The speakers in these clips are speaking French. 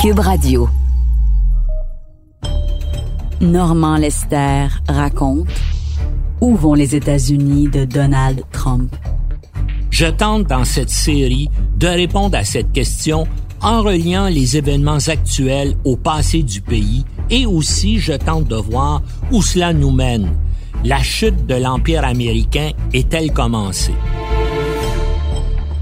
Cube Radio. Normand Lester raconte Où vont les États-Unis de Donald Trump? Je tente dans cette série de répondre à cette question en reliant les événements actuels au passé du pays et aussi je tente de voir où cela nous mène. La chute de l'Empire américain est-elle commencée?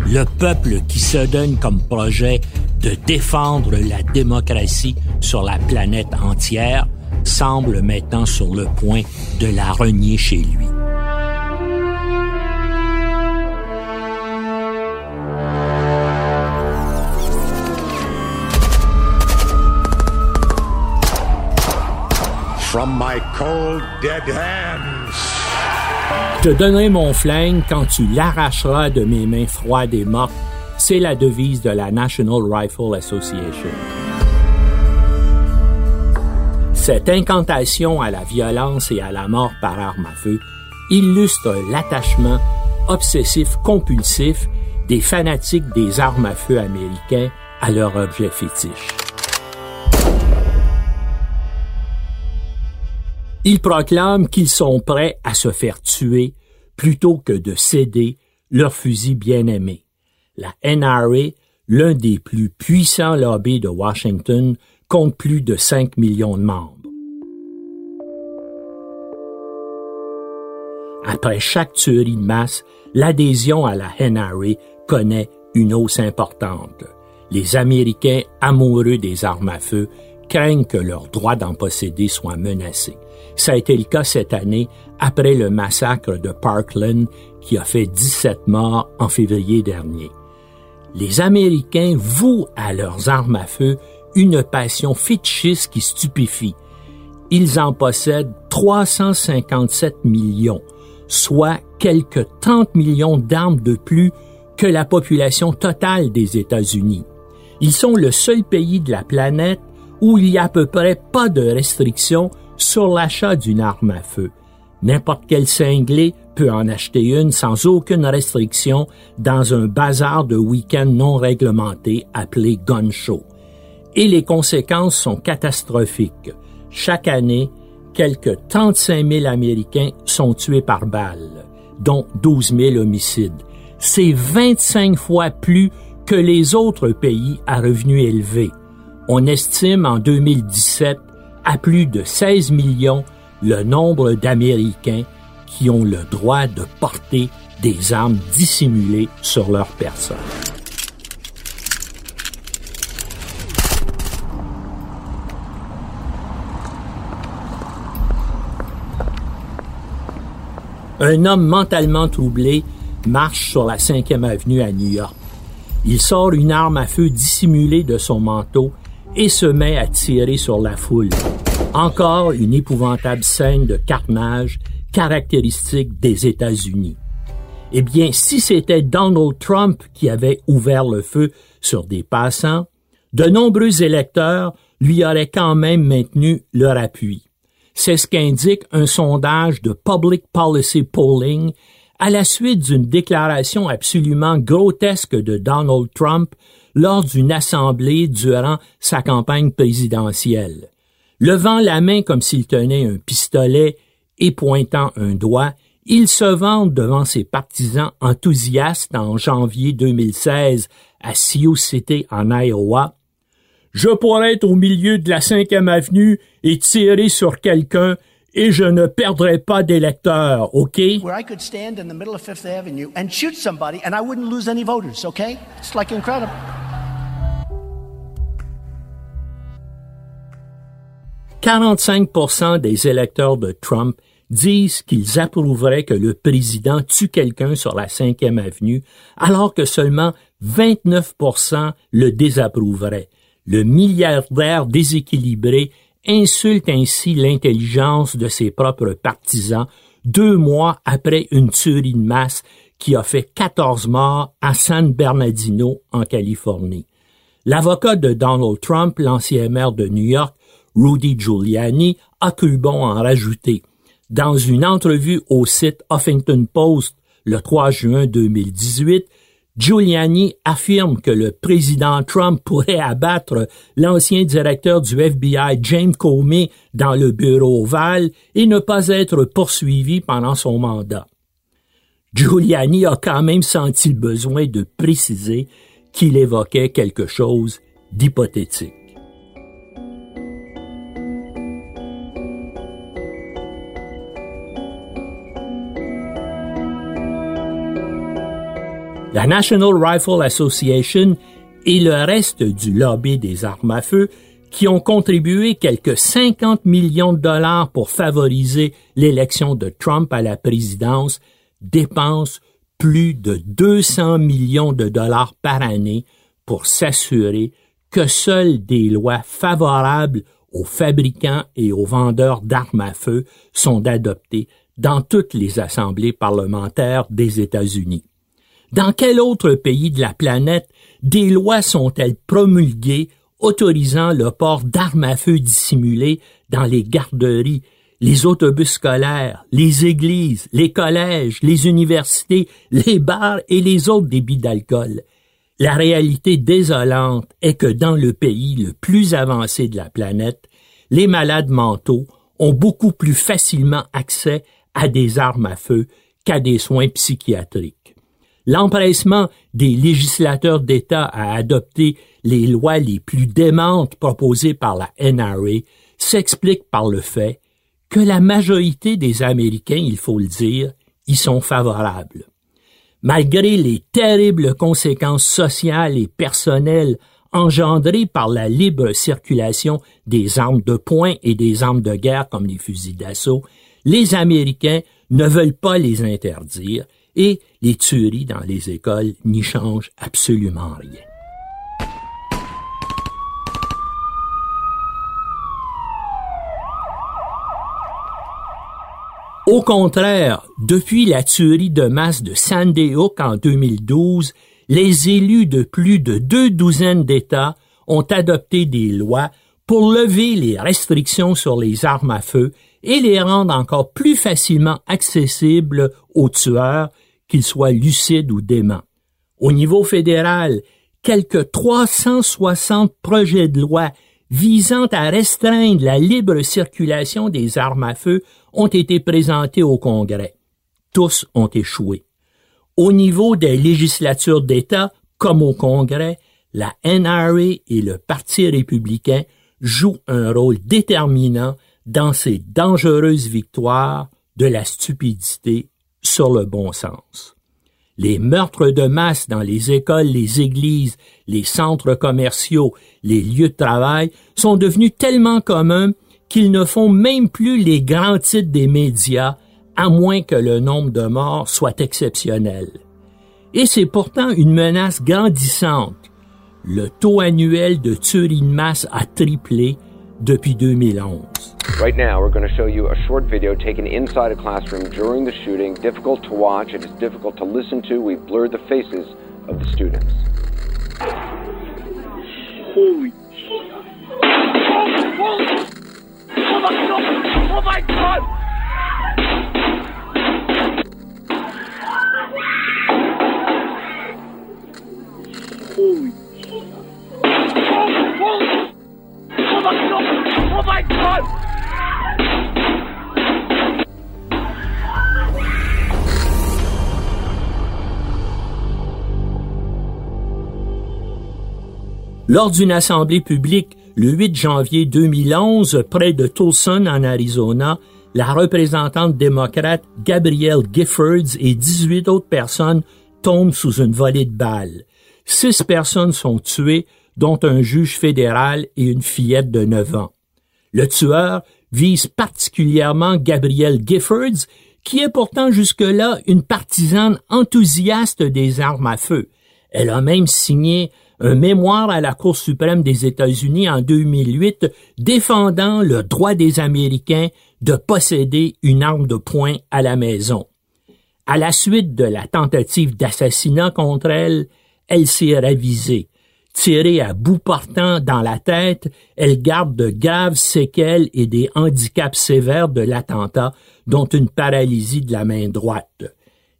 Le peuple qui se donne comme projet de défendre la démocratie sur la planète entière semble maintenant sur le point de la renier chez lui. From my cold, dead hands. Je te donnerai mon flingue quand tu l'arracheras de mes mains froides et mortes. C'est la devise de la National Rifle Association. Cette incantation à la violence et à la mort par arme à feu illustre l'attachement obsessif-compulsif des fanatiques des armes à feu américains à leur objet fétiche. Ils proclament qu'ils sont prêts à se faire tuer plutôt que de céder leur fusil bien-aimé. La NRA, l'un des plus puissants lobbies de Washington, compte plus de 5 millions de membres. Après chaque tuerie de masse, l'adhésion à la NRA connaît une hausse importante. Les Américains amoureux des armes à feu craignent que leur droit d'en posséder soit menacé. Ça a été le cas cette année après le massacre de Parkland qui a fait 17 morts en février dernier. Les Américains vouent à leurs armes à feu une passion fétichiste qui stupéfie. Ils en possèdent 357 millions, soit quelques 30 millions d'armes de plus que la population totale des États-Unis. Ils sont le seul pays de la planète où il y a à peu près pas de restrictions sur l'achat d'une arme à feu. N'importe quel cinglé peut en acheter une sans aucune restriction dans un bazar de week-end non réglementé appelé gun show. Et les conséquences sont catastrophiques. Chaque année, quelques 35 000 Américains sont tués par balle, dont 12 000 homicides. C'est 25 fois plus que les autres pays à revenus élevés. On estime en 2017 à plus de 16 millions le nombre d'Américains qui ont le droit de porter des armes dissimulées sur leur personne. Un homme mentalement troublé marche sur la 5e avenue à New York. Il sort une arme à feu dissimulée de son manteau et se met à tirer sur la foule. Encore une épouvantable scène de carnage caractéristique des États-Unis. Eh bien, si c'était Donald Trump qui avait ouvert le feu sur des passants, de nombreux électeurs lui auraient quand même maintenu leur appui. C'est ce qu'indique un sondage de Public Policy Polling à la suite d'une déclaration absolument grotesque de Donald Trump lors d'une assemblée durant sa campagne présidentielle. Levant la main comme s'il tenait un pistolet et pointant un doigt, il se vante devant ses partisans enthousiastes en janvier 2016 à Sioux City en Iowa je pourrais être au milieu de la cinquième avenue et tirer sur quelqu'un et je ne perdrai pas d'électeurs, OK? Where I could stand in the middle of Fifth Avenue and shoot somebody and I wouldn't lose any voters? It's like incredible. « 45% des électeurs de Trump disent qu'ils approuveraient que le président tue quelqu'un sur la 5e avenue, alors que seulement 29% le désapprouveraient. Le milliardaire déséquilibré insulte ainsi l'intelligence de ses propres partisans deux mois après une tuerie de masse qui a fait 14 morts à San Bernardino en Californie. L'avocat de Donald Trump, l'ancien maire de New York, Rudy Giuliani, a cru bon en rajouter. Dans une entrevue au site Huffington Post le 3 juin 2018, Giuliani affirme que le président Trump pourrait abattre l'ancien directeur du FBI James Comey dans le bureau ovale et ne pas être poursuivi pendant son mandat. Giuliani a quand même senti le besoin de préciser qu'il évoquait quelque chose d'hypothétique. La National Rifle Association et le reste du lobby des armes à feu qui ont contribué quelques 50 millions de dollars pour favoriser l'élection de Trump à la présidence dépensent plus de 200 millions de dollars par année pour s'assurer que seules des lois favorables aux fabricants et aux vendeurs d'armes à feu sont adoptées dans toutes les assemblées parlementaires des États-Unis. Dans quel autre pays de la planète des lois sont-elles promulguées autorisant le port d'armes à feu dissimulées dans les garderies, les autobus scolaires, les églises, les collèges, les universités, les bars et les autres débits d'alcool? La réalité désolante est que dans le pays le plus avancé de la planète, les malades mentaux ont beaucoup plus facilement accès à des armes à feu qu'à des soins psychiatriques. L'empressement des législateurs d'État à adopter les lois les plus démentes proposées par la NRA s'explique par le fait que la majorité des Américains, il faut le dire, y sont favorables. Malgré les terribles conséquences sociales et personnelles engendrées par la libre circulation des armes de poing et des armes de guerre comme les fusils d'assaut, les Américains ne veulent pas les interdire et les tueries dans les écoles n'y changent absolument rien. Au contraire, depuis la tuerie de masse de Sandy Hook en 2012, les élus de plus de deux douzaines d'États ont adopté des lois pour lever les restrictions sur les armes à feu et les rendre encore plus facilement accessibles aux tueurs qu'il soit lucide ou dément. Au niveau fédéral, quelques 360 projets de loi visant à restreindre la libre circulation des armes à feu ont été présentés au Congrès. Tous ont échoué. Au niveau des législatures d'État, comme au Congrès, la NRA et le Parti républicain jouent un rôle déterminant dans ces dangereuses victoires de la stupidité sur le bon sens. Les meurtres de masse dans les écoles, les églises, les centres commerciaux, les lieux de travail sont devenus tellement communs qu'ils ne font même plus les grands titres des médias, à moins que le nombre de morts soit exceptionnel. Et c'est pourtant une menace grandissante. Le taux annuel de tueries de masse a triplé depuis 2011. Right now, we're going to show you a short video taken inside a classroom during the shooting. Difficult to watch, it is difficult to listen to. We've blurred the faces of the students. Holy. Oh, oh my god! Oh my god! Holy. Oh, holy. Lors d'une assemblée publique le 8 janvier 2011 près de Tucson en Arizona, la représentante démocrate Gabrielle Giffords et 18 autres personnes tombent sous une volée de balles. Six personnes sont tuées, dont un juge fédéral et une fillette de 9 ans. Le tueur, vise particulièrement Gabrielle Giffords, qui est pourtant jusque-là une partisane enthousiaste des armes à feu. Elle a même signé un mémoire à la Cour suprême des États-Unis en 2008 défendant le droit des Américains de posséder une arme de poing à la maison. À la suite de la tentative d'assassinat contre elle, elle s'est ravisée. Tirée à bout portant dans la tête, elle garde de graves séquelles et des handicaps sévères de l'attentat, dont une paralysie de la main droite.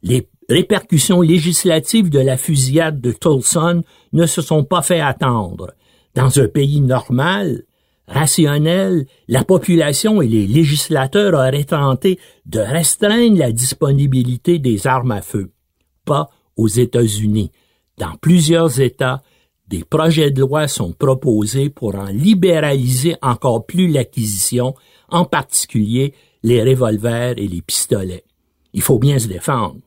Les répercussions législatives de la fusillade de Tulson ne se sont pas fait attendre. Dans un pays normal, rationnel, la population et les législateurs auraient tenté de restreindre la disponibilité des armes à feu. Pas aux États-Unis. Dans plusieurs États, des projets de loi sont proposés pour en libéraliser encore plus l'acquisition, en particulier les revolvers et les pistolets. Il faut bien se défendre.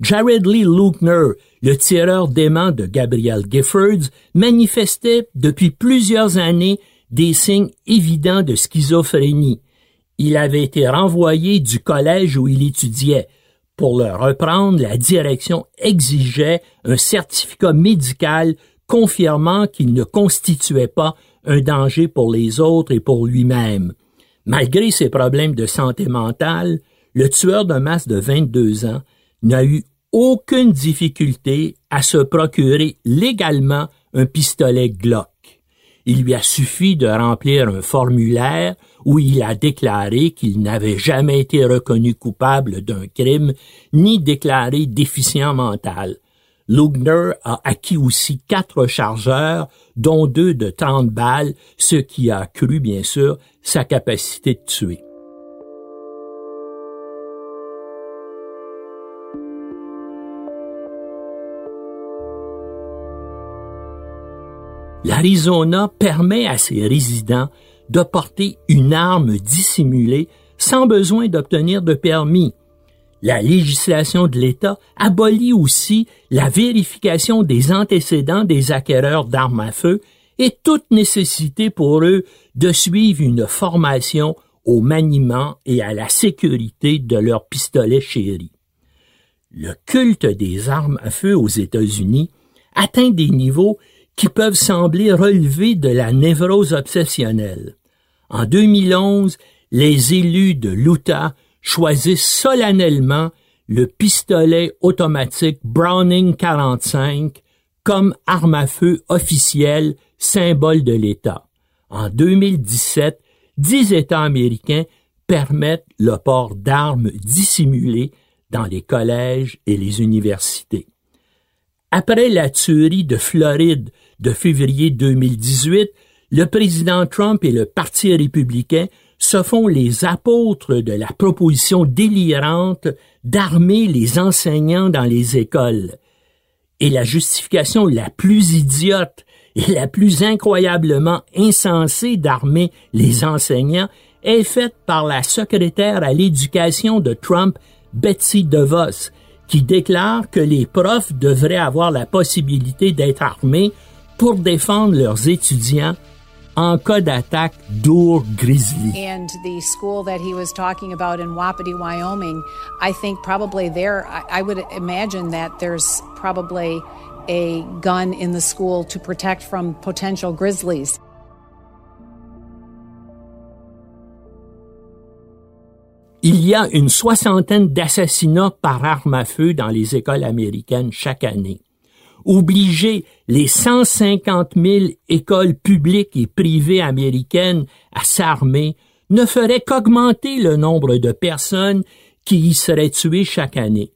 Jared Lee Luckner, le tireur d'aimant de Gabriel Giffords, manifestait depuis plusieurs années des signes évidents de schizophrénie. Il avait été renvoyé du collège où il étudiait. Pour le reprendre, la direction exigeait un certificat médical confirmant qu'il ne constituait pas un danger pour les autres et pour lui-même. Malgré ses problèmes de santé mentale, le tueur de masse de 22 ans n'a eu aucune difficulté à se procurer légalement un pistolet Glock. Il lui a suffi de remplir un formulaire où il a déclaré qu'il n'avait jamais été reconnu coupable d'un crime ni déclaré déficient mental. Lugner a acquis aussi quatre chargeurs, dont deux de 30 balles, ce qui a accru, bien sûr, sa capacité de tuer. l'Arizona permet à ses résidents de porter une arme dissimulée sans besoin d'obtenir de permis. La législation de l'État abolit aussi la vérification des antécédents des acquéreurs d'armes à feu et toute nécessité pour eux de suivre une formation au maniement et à la sécurité de leurs pistolets chéris. Le culte des armes à feu aux États-Unis atteint des niveaux qui peuvent sembler relever de la névrose obsessionnelle. En 2011, les élus de l'Utah choisissent solennellement le pistolet automatique Browning 45 comme arme à feu officielle, symbole de l'État. En 2017, dix États américains permettent le port d'armes dissimulées dans les collèges et les universités. Après la tuerie de Floride de février 2018, le président Trump et le Parti républicain se font les apôtres de la proposition délirante d'armer les enseignants dans les écoles. Et la justification la plus idiote et la plus incroyablement insensée d'armer les enseignants est faite par la secrétaire à l'éducation de Trump, Betsy DeVos, qui déclare que les profs devraient avoir la possibilité d'être armés pour défendre leurs étudiants en cas d'attaque d'ours grizzly. And the school that he was talking about in Wapiti, Wyoming, I think probably there, I, I would imagine that there's probably a gun in the school to protect from potential grizzlies. Il y a une soixantaine d'assassinats par arme à feu dans les écoles américaines chaque année obliger les 150 000 écoles publiques et privées américaines à s'armer ne ferait qu'augmenter le nombre de personnes qui y seraient tuées chaque année.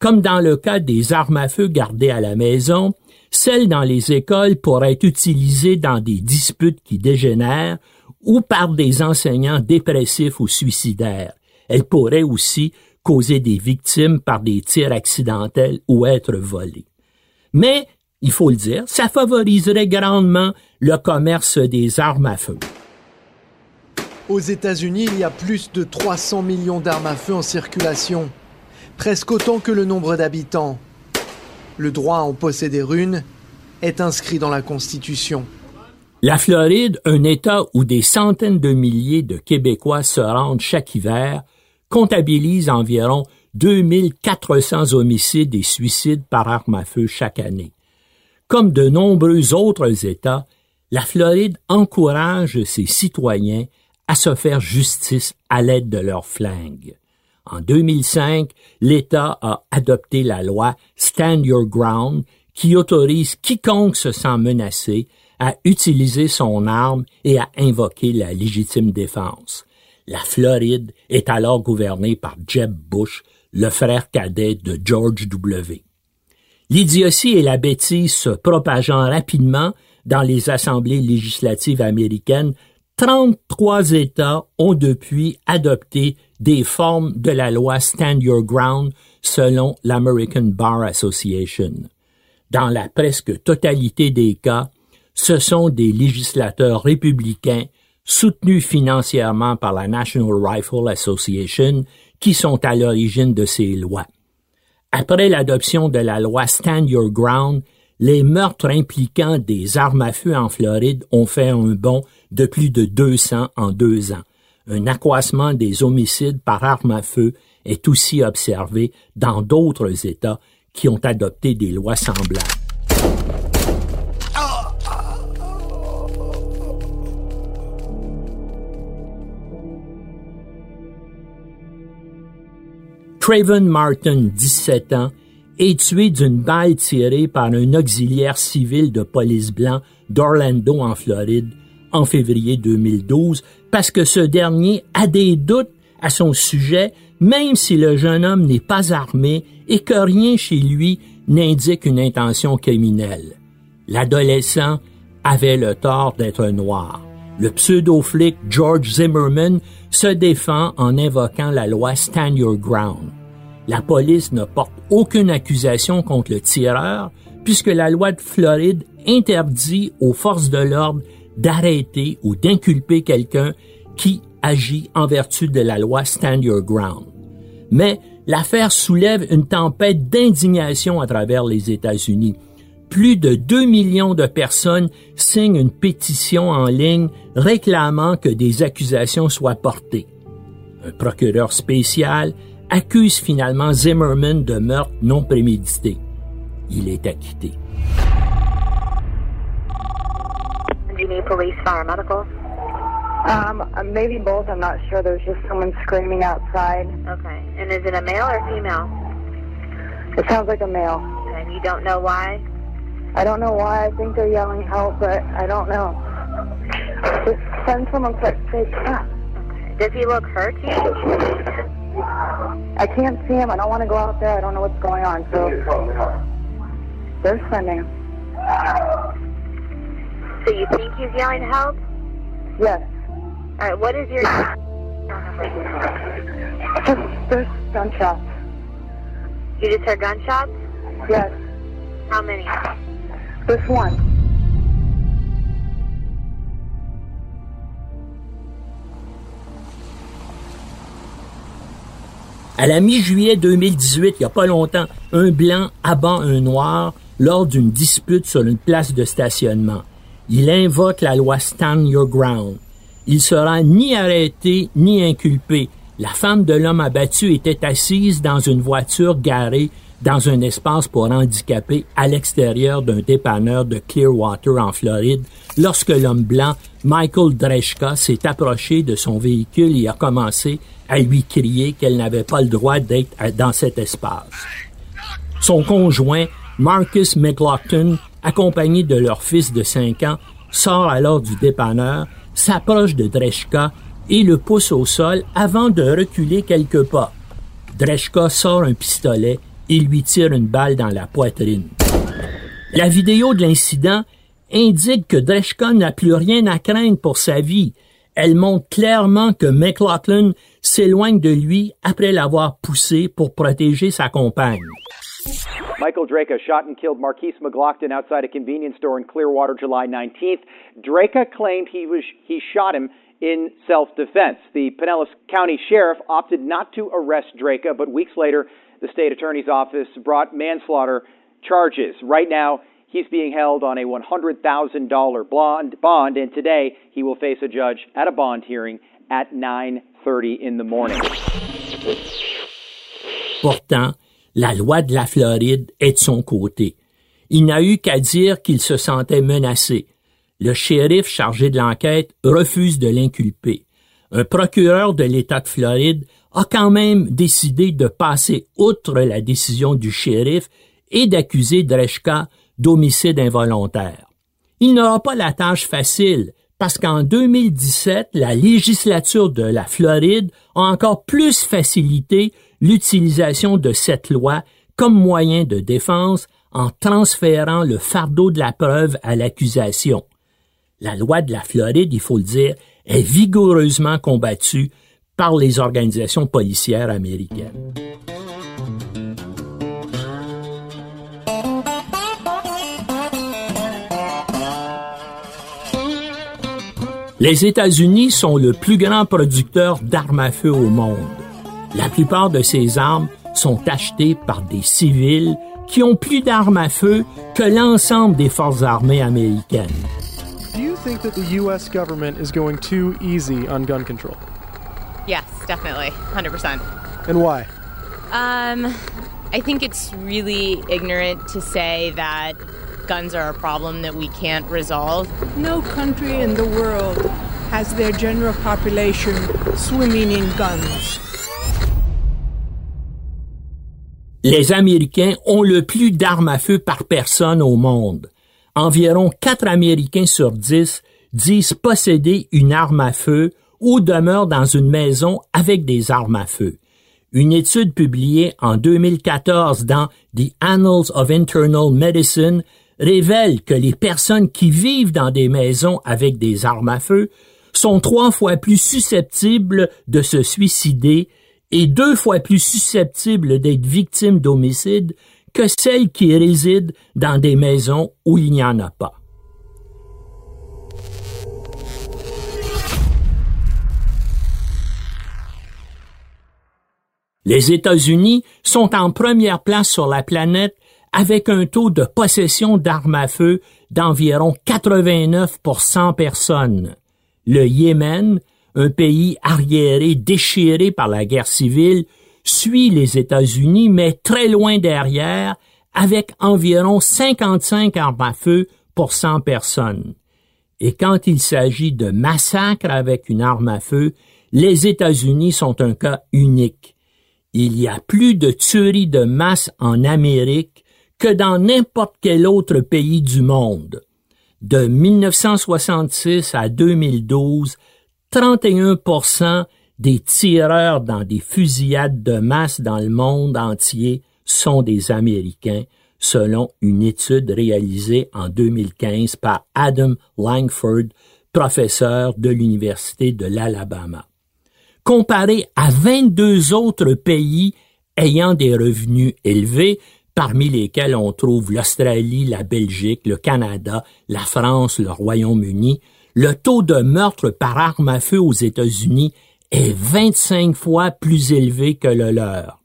Comme dans le cas des armes à feu gardées à la maison, celles dans les écoles pourraient être utilisées dans des disputes qui dégénèrent ou par des enseignants dépressifs ou suicidaires. Elles pourraient aussi causer des victimes par des tirs accidentels ou être volées. Mais, il faut le dire, ça favoriserait grandement le commerce des armes à feu. Aux États-Unis, il y a plus de 300 millions d'armes à feu en circulation, presque autant que le nombre d'habitants. Le droit à en posséder une est inscrit dans la Constitution. La Floride, un État où des centaines de milliers de Québécois se rendent chaque hiver, comptabilise environ 2400 homicides et suicides par arme à feu chaque année. Comme de nombreux autres États, la Floride encourage ses citoyens à se faire justice à l'aide de leurs flingues. En 2005, l'État a adopté la loi Stand Your Ground qui autorise quiconque se sent menacé à utiliser son arme et à invoquer la légitime défense. La Floride est alors gouvernée par Jeb Bush, le frère cadet de George W. L'idiotie et la bêtise se propageant rapidement dans les assemblées législatives américaines, 33 États ont depuis adopté des formes de la loi Stand Your Ground selon l'American Bar Association. Dans la presque totalité des cas, ce sont des législateurs républicains soutenus financièrement par la National Rifle Association qui sont à l'origine de ces lois. Après l'adoption de la loi Stand Your Ground, les meurtres impliquant des armes à feu en Floride ont fait un bond de plus de 200 en deux ans. Un accroissement des homicides par arme à feu est aussi observé dans d'autres États qui ont adopté des lois semblables. Craven Martin, 17 ans, est tué d'une balle tirée par un auxiliaire civil de police blanc d'Orlando en Floride en février 2012 parce que ce dernier a des doutes à son sujet même si le jeune homme n'est pas armé et que rien chez lui n'indique une intention criminelle. L'adolescent avait le tort d'être noir. Le pseudo-flic George Zimmerman se défend en invoquant la loi Stand Your Ground. La police ne porte aucune accusation contre le tireur puisque la loi de Floride interdit aux forces de l'ordre d'arrêter ou d'inculper quelqu'un qui agit en vertu de la loi Stand Your Ground. Mais l'affaire soulève une tempête d'indignation à travers les États-Unis. Plus de 2 millions de personnes signent une pétition en ligne réclamant que des accusations soient portées. Un procureur spécial accuse finalement Zimmerman de meurtre non prémédité. Il est acquitté. Do you need police, fire, medical? Um, maybe both. I'm not sure. There's just someone screaming outside. Okay. And is it a male or female? It sounds like a male. And you don't know why? I don't know why. I think they're yelling help, but I don't know. Just send someone quick. Say, ah. Okay. Does he look hurt? To you? I can't see him. I don't want to go out there. I don't know what's going on. So they're sending. So you think he's yelling help? Yes. All right. What is your? Just there's gunshots. You just heard gunshots? Yes. How many? Just one. À la mi-juillet 2018, il n'y a pas longtemps, un blanc abat un noir lors d'une dispute sur une place de stationnement. Il invoque la loi Stand Your Ground. Il sera ni arrêté ni inculpé. La femme de l'homme abattu était assise dans une voiture garée dans un espace pour handicapés à l'extérieur d'un dépanneur de Clearwater en Floride lorsque l'homme blanc, Michael Dreshka, s'est approché de son véhicule et a commencé à lui crier qu'elle n'avait pas le droit d'être dans cet espace. Son conjoint, Marcus McLaughlin, accompagné de leur fils de 5 ans, sort alors du dépanneur, s'approche de Dreshka et le pousse au sol avant de reculer quelques pas. Dreshka sort un pistolet et lui tire une balle dans la poitrine. La vidéo de l'incident indique que Dreshka n'a plus rien à craindre pour sa vie. Elle montre clairement que McLaughlin s'éloigne de lui après l'avoir poussé pour protéger sa compagne. Michael Drake shot and killed Marquise McLaughlin outside a convenience store in Clearwater July 19th. Drake claimed he was he shot him in self-defense. The Pinellas County Sheriff opted not to arrest Drake, but weeks later, the state attorney's office brought manslaughter charges. Right now, He's being held on a $100,000 bond, and today he will face a judge at a bond hearing at 9:30 in the morning. Pourtant, la loi de la Floride est de son côté. Il n'a eu qu'à dire qu'il se sentait menacé. Le shérif chargé de l'enquête refuse de l'inculper. Un procureur de l'État de Floride a quand même décidé de passer outre la décision du shérif et d'accuser Dreshka d'homicide involontaire. Il n'aura pas la tâche facile parce qu'en 2017, la législature de la Floride a encore plus facilité l'utilisation de cette loi comme moyen de défense en transférant le fardeau de la preuve à l'accusation. La loi de la Floride, il faut le dire, est vigoureusement combattue par les organisations policières américaines. Les États-Unis sont le plus grand producteur d'armes à feu au monde. La plupart de ces armes sont achetées par des civils qui ont plus d'armes à feu que l'ensemble des forces armées américaines. Do you think that the U.S. government is going too easy on gun control? Yes, definitely, 100%. And why? Um, I think it's really ignorant to say that guns are a problem that we can't resolve. No country in the world has their general population swimming in guns. Les Américains ont le plus d'armes à feu par personne au monde. Environ 4 Américains sur 10 disent posséder une arme à feu ou demeurent dans une maison avec des armes à feu. Une étude publiée en 2014 dans The Annals of Internal Medicine révèle que les personnes qui vivent dans des maisons avec des armes à feu sont trois fois plus susceptibles de se suicider et deux fois plus susceptibles d'être victimes d'homicide que celles qui résident dans des maisons où il n'y en a pas. Les États-Unis sont en première place sur la planète avec un taux de possession d'armes à feu d'environ 89 pour 100 personnes. Le Yémen, un pays arriéré déchiré par la guerre civile, suit les États-Unis, mais très loin derrière, avec environ 55 armes à feu pour 100 personnes. Et quand il s'agit de massacres avec une arme à feu, les États-Unis sont un cas unique. Il y a plus de tueries de masse en Amérique que dans n'importe quel autre pays du monde. De 1966 à 2012, 31 des tireurs dans des fusillades de masse dans le monde entier sont des Américains, selon une étude réalisée en 2015 par Adam Langford, professeur de l'Université de l'Alabama. Comparé à 22 autres pays ayant des revenus élevés, parmi lesquels on trouve l'Australie, la Belgique, le Canada, la France, le Royaume-Uni, le taux de meurtre par arme à feu aux États-Unis est 25 fois plus élevé que le leur.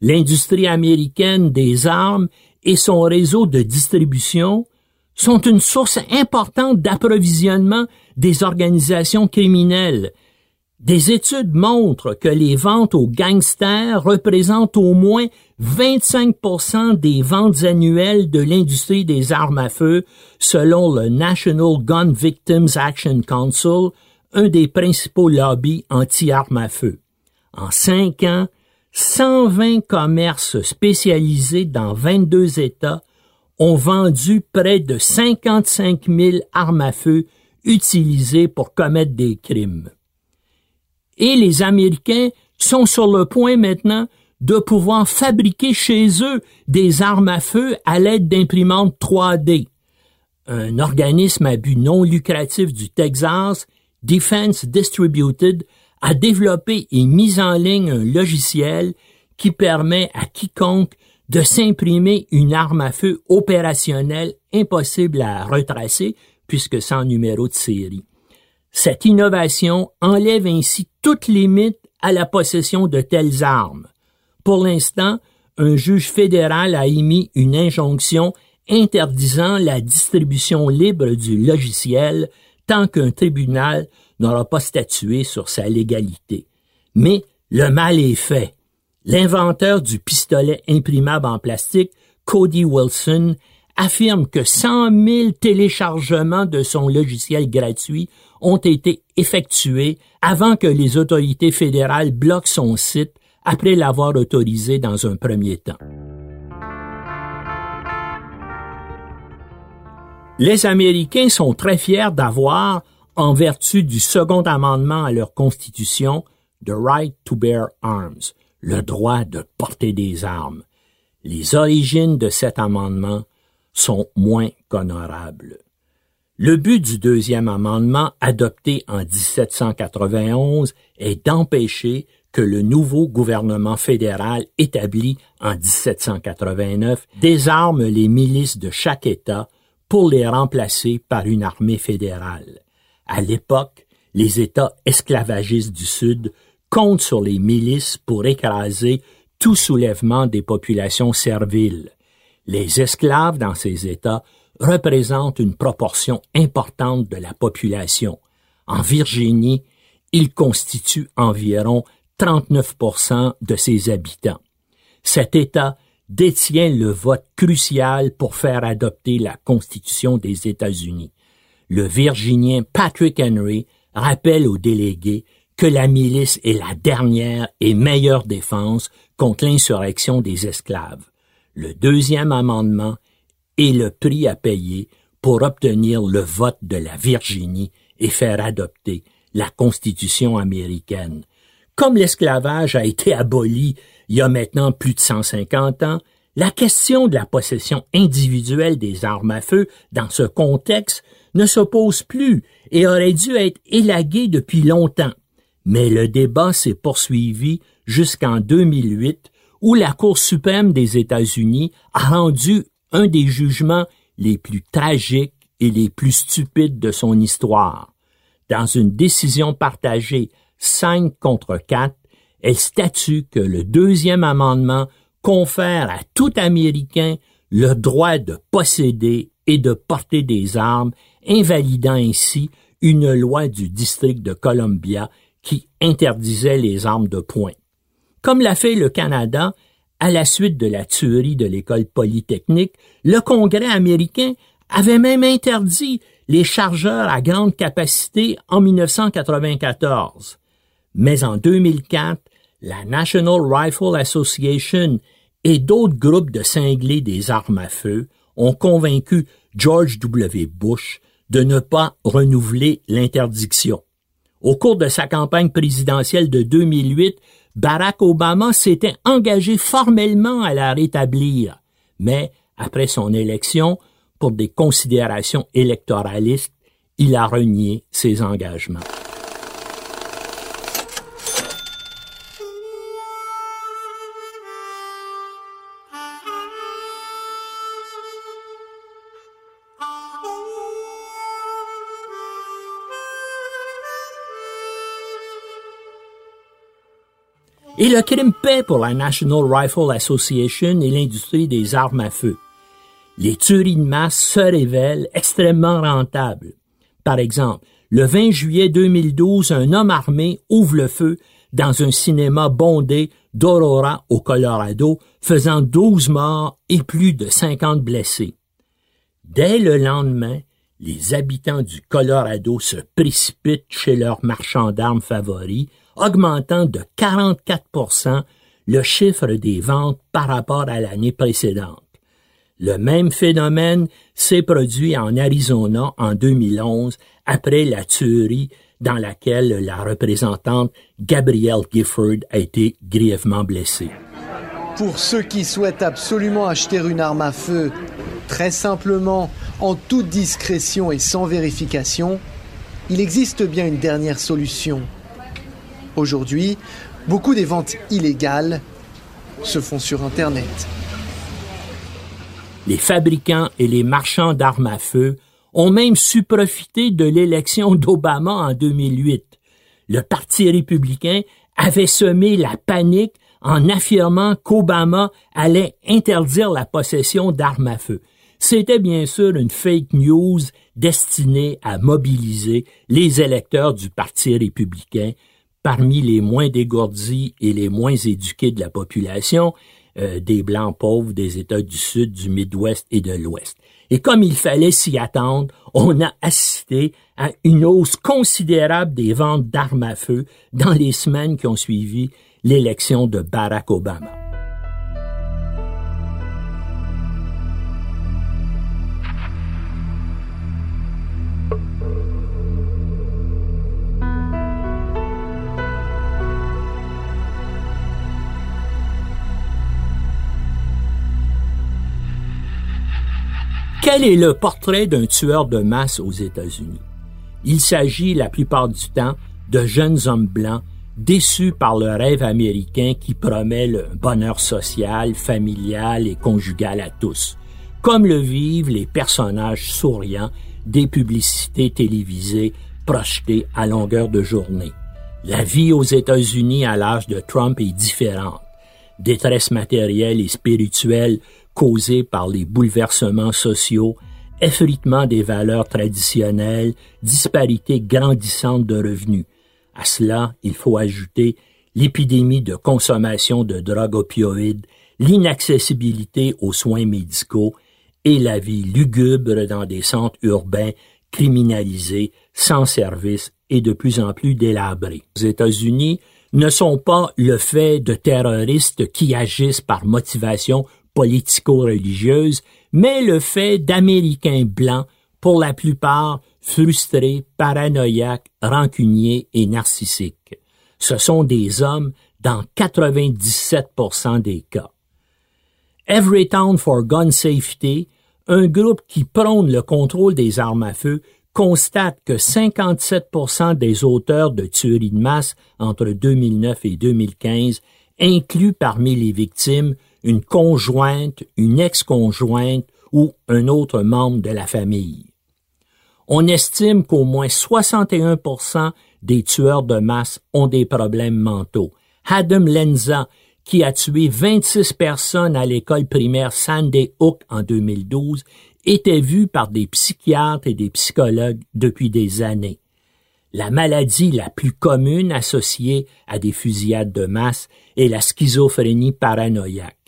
L'industrie américaine des armes et son réseau de distribution sont une source importante d'approvisionnement des organisations criminelles des études montrent que les ventes aux gangsters représentent au moins 25% des ventes annuelles de l'industrie des armes à feu, selon le National Gun Victims Action Council, un des principaux lobbies anti-armes à feu. En cinq ans, 120 commerces spécialisés dans 22 États ont vendu près de 55 000 armes à feu utilisées pour commettre des crimes et les Américains sont sur le point maintenant de pouvoir fabriquer chez eux des armes à feu à l'aide d'imprimantes 3D. Un organisme à but non lucratif du Texas, Defense Distributed, a développé et mis en ligne un logiciel qui permet à quiconque de s'imprimer une arme à feu opérationnelle impossible à retracer puisque sans numéro de série. Cette innovation enlève ainsi toute limite à la possession de telles armes. Pour l'instant, un juge fédéral a émis une injonction interdisant la distribution libre du logiciel tant qu'un tribunal n'aura pas statué sur sa légalité. Mais le mal est fait. L'inventeur du pistolet imprimable en plastique, Cody Wilson, affirme que 100 000 téléchargements de son logiciel gratuit ont été effectués avant que les autorités fédérales bloquent son site après l'avoir autorisé dans un premier temps. Les Américains sont très fiers d'avoir, en vertu du second amendement à leur constitution, the right to bear arms, le droit de porter des armes. Les origines de cet amendement sont moins qu'honorables. Le but du deuxième amendement, adopté en 1791, est d'empêcher que le nouveau gouvernement fédéral établi en 1789 désarme les milices de chaque État pour les remplacer par une armée fédérale. À l'époque, les États esclavagistes du Sud comptent sur les milices pour écraser tout soulèvement des populations serviles. Les esclaves dans ces États représentent une proportion importante de la population. En Virginie, ils constituent environ 39% de ses habitants. Cet État détient le vote crucial pour faire adopter la Constitution des États-Unis. Le Virginien Patrick Henry rappelle aux délégués que la milice est la dernière et meilleure défense contre l'insurrection des esclaves. Le deuxième amendement est le prix à payer pour obtenir le vote de la Virginie et faire adopter la Constitution américaine. Comme l'esclavage a été aboli il y a maintenant plus de 150 ans, la question de la possession individuelle des armes à feu dans ce contexte ne s'oppose plus et aurait dû être élaguée depuis longtemps. Mais le débat s'est poursuivi jusqu'en 2008 où la Cour suprême des États-Unis a rendu un des jugements les plus tragiques et les plus stupides de son histoire. Dans une décision partagée 5 contre 4, elle statue que le deuxième amendement confère à tout Américain le droit de posséder et de porter des armes, invalidant ainsi une loi du district de Columbia qui interdisait les armes de poing. Comme l'a fait le Canada, à la suite de la tuerie de l'école polytechnique, le Congrès américain avait même interdit les chargeurs à grande capacité en 1994. Mais en 2004, la National Rifle Association et d'autres groupes de cinglés des armes à feu ont convaincu George W. Bush de ne pas renouveler l'interdiction. Au cours de sa campagne présidentielle de 2008, Barack Obama s'était engagé formellement à la rétablir, mais après son élection, pour des considérations électoralistes, il a renié ses engagements. Et le crime paie pour la National Rifle Association et l'industrie des armes à feu. Les tueries de masse se révèlent extrêmement rentables. Par exemple, le 20 juillet 2012, un homme armé ouvre le feu dans un cinéma bondé d'Aurora au Colorado, faisant 12 morts et plus de 50 blessés. Dès le lendemain, les habitants du Colorado se précipitent chez leur marchand d'armes favoris augmentant de 44% le chiffre des ventes par rapport à l'année précédente. Le même phénomène s'est produit en Arizona en 2011 après la tuerie dans laquelle la représentante Gabrielle Gifford a été grièvement blessée. Pour ceux qui souhaitent absolument acheter une arme à feu, très simplement, en toute discrétion et sans vérification, il existe bien une dernière solution. Aujourd'hui, beaucoup des ventes illégales se font sur Internet. Les fabricants et les marchands d'armes à feu ont même su profiter de l'élection d'Obama en 2008. Le Parti républicain avait semé la panique en affirmant qu'Obama allait interdire la possession d'armes à feu. c'était bien sûr une fake news destinée à mobiliser les électeurs du Parti républicain parmi les moins dégourdis et les moins éduqués de la population, euh, des Blancs pauvres des États du Sud, du Midwest et de l'Ouest. Et comme il fallait s'y attendre, on a assisté à une hausse considérable des ventes d'armes à feu dans les semaines qui ont suivi l'élection de Barack Obama. Quel est le portrait d'un tueur de masse aux États-Unis? Il s'agit la plupart du temps de jeunes hommes blancs déçus par le rêve américain qui promet le bonheur social, familial et conjugal à tous, comme le vivent les personnages souriants des publicités télévisées projetées à longueur de journée. La vie aux États-Unis à l'âge de Trump est différente. Détresse matérielle et spirituelle causés par les bouleversements sociaux, effritement des valeurs traditionnelles, disparités grandissantes de revenus. À cela, il faut ajouter l'épidémie de consommation de drogues opioïdes, l'inaccessibilité aux soins médicaux et la vie lugubre dans des centres urbains criminalisés, sans service et de plus en plus délabrés. Les États-Unis ne sont pas le fait de terroristes qui agissent par motivation politico-religieuse, mais le fait d'Américains blancs, pour la plupart frustrés, paranoïaques, rancuniers et narcissiques. Ce sont des hommes dans 97% des cas. Everytown for Gun Safety, un groupe qui prône le contrôle des armes à feu, constate que 57% des auteurs de tueries de masse entre 2009 et 2015 incluent parmi les victimes une conjointe, une ex-conjointe ou un autre membre de la famille. On estime qu'au moins 61% des tueurs de masse ont des problèmes mentaux. Adam Lenza, qui a tué 26 personnes à l'école primaire Sandy Hook en 2012, était vu par des psychiatres et des psychologues depuis des années. La maladie la plus commune associée à des fusillades de masse est la schizophrénie paranoïaque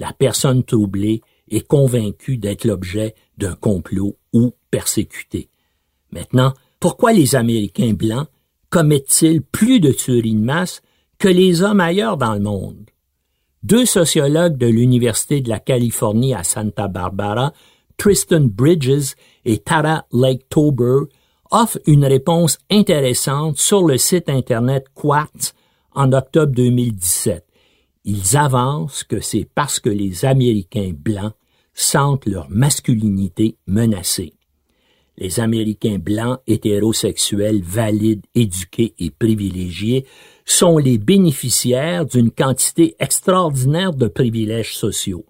la personne troublée est convaincue d'être l'objet d'un complot ou persécutée. Maintenant, pourquoi les Américains blancs commettent-ils plus de tueries de masse que les hommes ailleurs dans le monde? Deux sociologues de l'Université de la Californie à Santa Barbara, Tristan Bridges et Tara Lake Tober, offrent une réponse intéressante sur le site Internet Quartz en octobre 2017. Ils avancent que c'est parce que les Américains blancs sentent leur masculinité menacée. Les Américains blancs hétérosexuels, valides, éduqués et privilégiés sont les bénéficiaires d'une quantité extraordinaire de privilèges sociaux.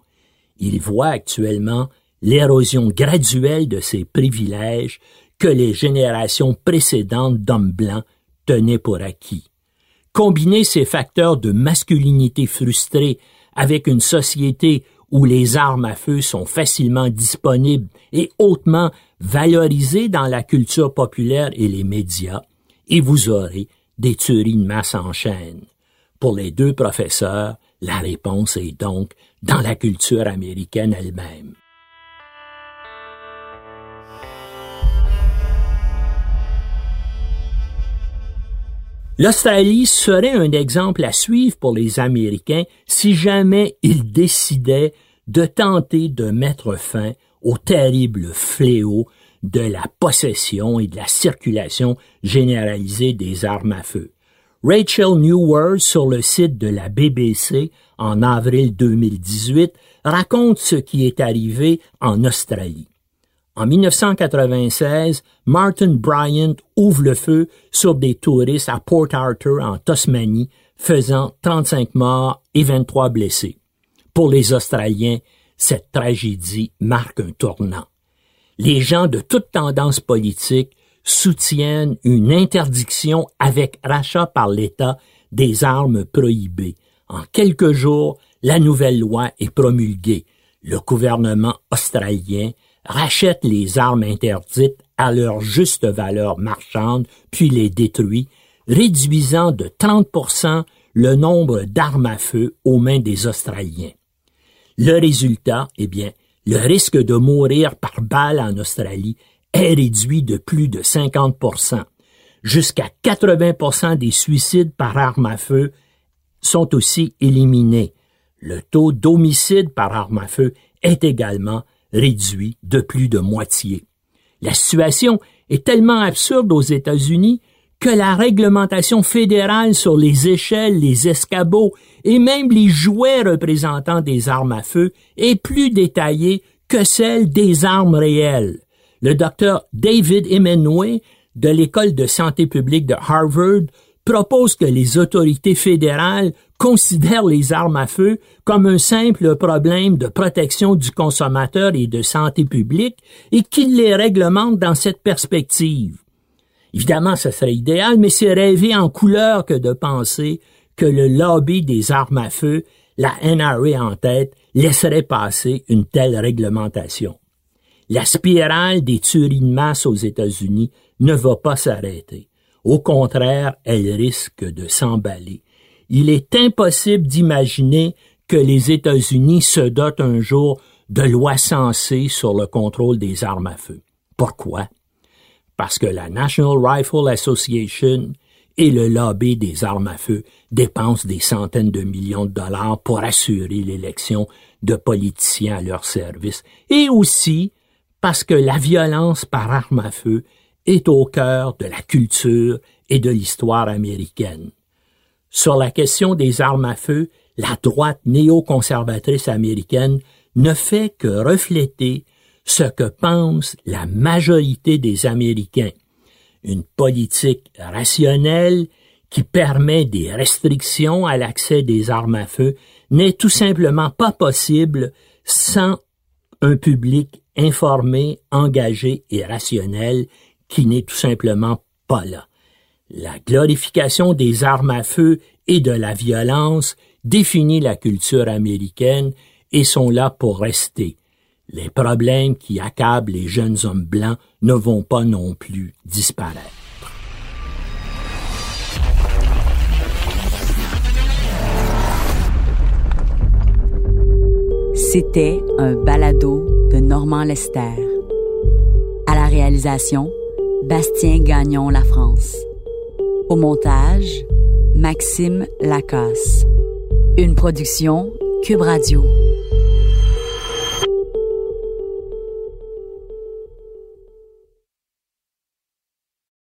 Ils voient actuellement l'érosion graduelle de ces privilèges que les générations précédentes d'hommes blancs tenaient pour acquis. Combiner ces facteurs de masculinité frustrée avec une société où les armes à feu sont facilement disponibles et hautement valorisées dans la culture populaire et les médias, et vous aurez des tueries de masse en chaîne. Pour les deux professeurs, la réponse est donc dans la culture américaine elle-même. L'Australie serait un exemple à suivre pour les Américains si jamais ils décidaient de tenter de mettre fin au terrible fléau de la possession et de la circulation généralisée des armes à feu. Rachel Newworth sur le site de la BBC en avril 2018 raconte ce qui est arrivé en Australie. En 1996, Martin Bryant ouvre le feu sur des touristes à Port Arthur en Tasmanie, faisant 35 morts et 23 blessés. Pour les Australiens, cette tragédie marque un tournant. Les gens de toute tendance politique soutiennent une interdiction avec rachat par l'État des armes prohibées. En quelques jours, la nouvelle loi est promulguée. Le gouvernement australien rachète les armes interdites à leur juste valeur marchande, puis les détruit, réduisant de 30% le nombre d'armes à feu aux mains des Australiens. Le résultat, eh bien, le risque de mourir par balle en Australie est réduit de plus de 50% Jusqu'à 80% des suicides par arme à feu sont aussi éliminés. Le taux d'homicide par arme à feu est également réduit de plus de moitié. La situation est tellement absurde aux États-Unis que la réglementation fédérale sur les échelles, les escabeaux et même les jouets représentant des armes à feu est plus détaillée que celle des armes réelles. Le docteur David Hemingway de l'école de santé publique de Harvard propose que les autorités fédérales considèrent les armes à feu comme un simple problème de protection du consommateur et de santé publique et qu'ils les réglementent dans cette perspective. Évidemment, ce serait idéal, mais c'est rêver en couleur que de penser que le lobby des armes à feu, la NRA en tête, laisserait passer une telle réglementation. La spirale des tueries de masse aux États-Unis ne va pas s'arrêter. Au contraire, elle risque de s'emballer. Il est impossible d'imaginer que les États-Unis se dotent un jour de lois sensées sur le contrôle des armes à feu. Pourquoi? Parce que la National Rifle Association et le lobby des armes à feu dépensent des centaines de millions de dollars pour assurer l'élection de politiciens à leur service, et aussi parce que la violence par arme à feu est au cœur de la culture et de l'histoire américaine. Sur la question des armes à feu, la droite néoconservatrice américaine ne fait que refléter ce que pense la majorité des Américains. Une politique rationnelle qui permet des restrictions à l'accès des armes à feu n'est tout simplement pas possible sans un public informé, engagé et rationnel qui n'est tout simplement pas là. La glorification des armes à feu et de la violence définit la culture américaine et sont là pour rester. Les problèmes qui accablent les jeunes hommes blancs ne vont pas non plus disparaître. C'était un balado de Normand Lester. À la réalisation, Bastien Gagnon La France. Au montage, Maxime Lacasse. Une production Cube Radio.